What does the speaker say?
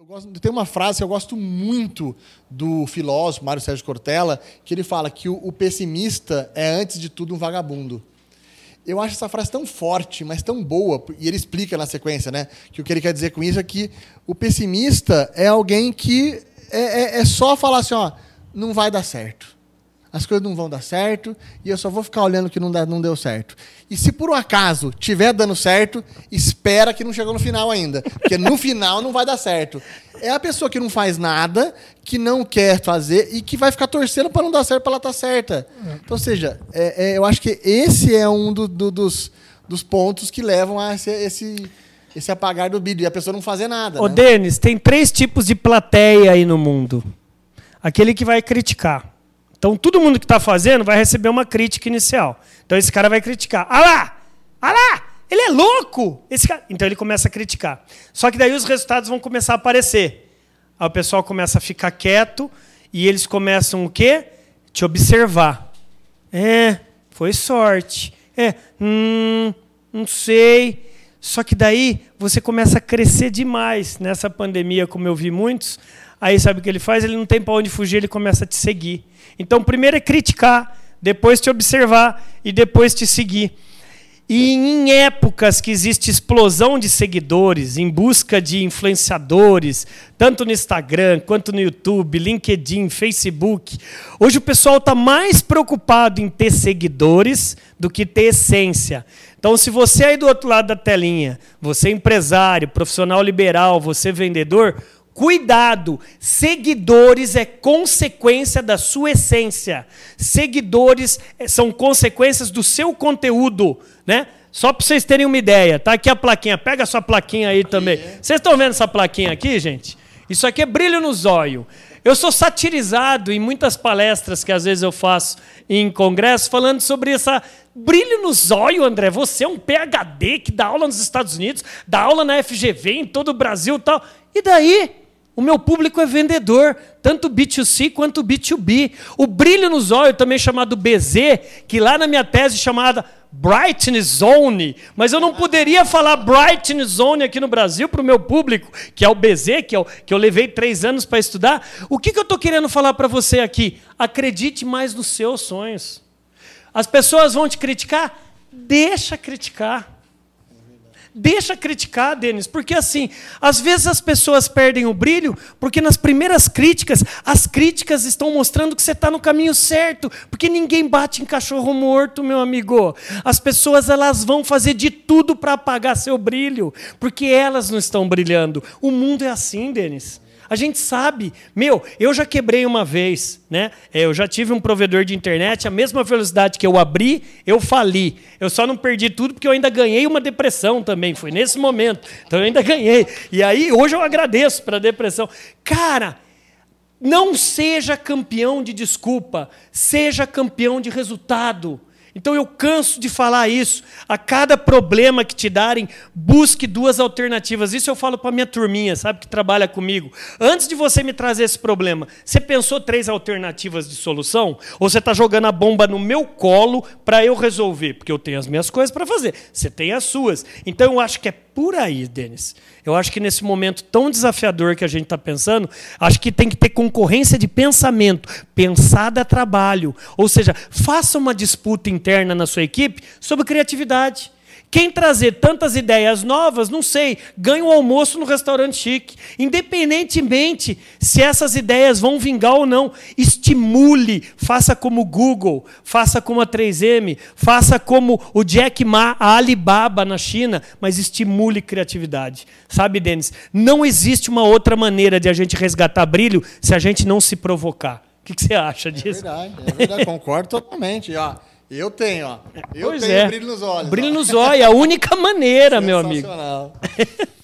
Eu gosto, tem uma frase que eu gosto muito do filósofo Mário Sérgio Cortella, que ele fala que o, o pessimista é, antes de tudo, um vagabundo. Eu acho essa frase tão forte, mas tão boa, e ele explica na sequência, né? Que o que ele quer dizer com isso é que o pessimista é alguém que é, é, é só falar assim, ó, não vai dar certo as coisas não vão dar certo e eu só vou ficar olhando que não, dá, não deu certo. E se por um acaso tiver dando certo, espera que não chegou no final ainda, porque no final não vai dar certo. É a pessoa que não faz nada, que não quer fazer e que vai ficar torcendo para não dar certo para ela estar tá certa. Então, ou seja, é, é, eu acho que esse é um do, do, dos, dos pontos que levam a esse, esse, esse apagar do vídeo e a pessoa não fazer nada. Ô, né? Denis, tem três tipos de plateia aí no mundo. Aquele que vai criticar então, todo mundo que está fazendo vai receber uma crítica inicial. Então, esse cara vai criticar. Ah lá! Ah lá! Ele é louco! Esse cara... Então, ele começa a criticar. Só que daí os resultados vão começar a aparecer. Aí o pessoal começa a ficar quieto e eles começam o quê? Te observar. É, foi sorte. É, hum, não sei. Só que daí você começa a crescer demais nessa pandemia, como eu vi muitos. Aí sabe o que ele faz? Ele não tem para onde fugir, ele começa a te seguir. Então, primeiro é criticar, depois te observar e depois te seguir. E em épocas que existe explosão de seguidores, em busca de influenciadores, tanto no Instagram quanto no YouTube, LinkedIn, Facebook, hoje o pessoal está mais preocupado em ter seguidores do que ter essência. Então, se você aí do outro lado da telinha, você é empresário, profissional liberal, você é vendedor, Cuidado, seguidores é consequência da sua essência. Seguidores eh, são consequências do seu conteúdo, né? Só para vocês terem uma ideia, tá aqui a plaquinha. Pega a sua plaquinha aí também. Vocês estão vendo essa plaquinha aqui, gente? Isso aqui é brilho no zóio. Eu sou satirizado em muitas palestras que às vezes eu faço em congresso falando sobre essa brilho no zóio, André. Você é um PhD que dá aula nos Estados Unidos, dá aula na FGV em todo o Brasil, e tal. E daí? O meu público é vendedor, tanto B2C quanto B2B. O brilho nos olhos, também chamado BZ, que lá na minha tese chamada Brightness Zone, mas eu não poderia falar Brightness Zone aqui no Brasil para o meu público, que é o BZ, que, é o, que eu levei três anos para estudar. O que, que eu estou querendo falar para você aqui? Acredite mais nos seus sonhos. As pessoas vão te criticar? Deixa criticar. Deixa criticar, Denis, porque assim, às vezes as pessoas perdem o brilho, porque nas primeiras críticas, as críticas estão mostrando que você está no caminho certo, porque ninguém bate em cachorro morto, meu amigo. As pessoas elas vão fazer de tudo para apagar seu brilho, porque elas não estão brilhando. O mundo é assim, Denis. A gente sabe, meu, eu já quebrei uma vez, né? É, eu já tive um provedor de internet, a mesma velocidade que eu abri, eu fali. Eu só não perdi tudo porque eu ainda ganhei uma depressão também. Foi nesse momento. Então eu ainda ganhei. E aí hoje eu agradeço para a depressão. Cara, não seja campeão de desculpa, seja campeão de resultado. Então eu canso de falar isso. A cada problema que te darem, busque duas alternativas. Isso eu falo para minha turminha, sabe, que trabalha comigo. Antes de você me trazer esse problema, você pensou três alternativas de solução? Ou você está jogando a bomba no meu colo para eu resolver? Porque eu tenho as minhas coisas para fazer. Você tem as suas. Então eu acho que é por aí, Denis. Eu acho que nesse momento tão desafiador que a gente está pensando, acho que tem que ter concorrência de pensamento. Pensar dá trabalho. Ou seja, faça uma disputa interna na sua equipe sobre criatividade. Quem trazer tantas ideias novas, não sei, ganha um almoço no restaurante chique. Independentemente se essas ideias vão vingar ou não, estimule, faça como o Google, faça como a 3M, faça como o Jack Ma, a Alibaba na China, mas estimule criatividade. Sabe, Denis, não existe uma outra maneira de a gente resgatar brilho se a gente não se provocar. O que, você acha disso? É verdade, é verdade, concordo totalmente. Ó. Eu tenho, ó. Eu pois tenho é. brilho nos olhos. Brilho ó. nos olhos, é a única maneira, meu amigo.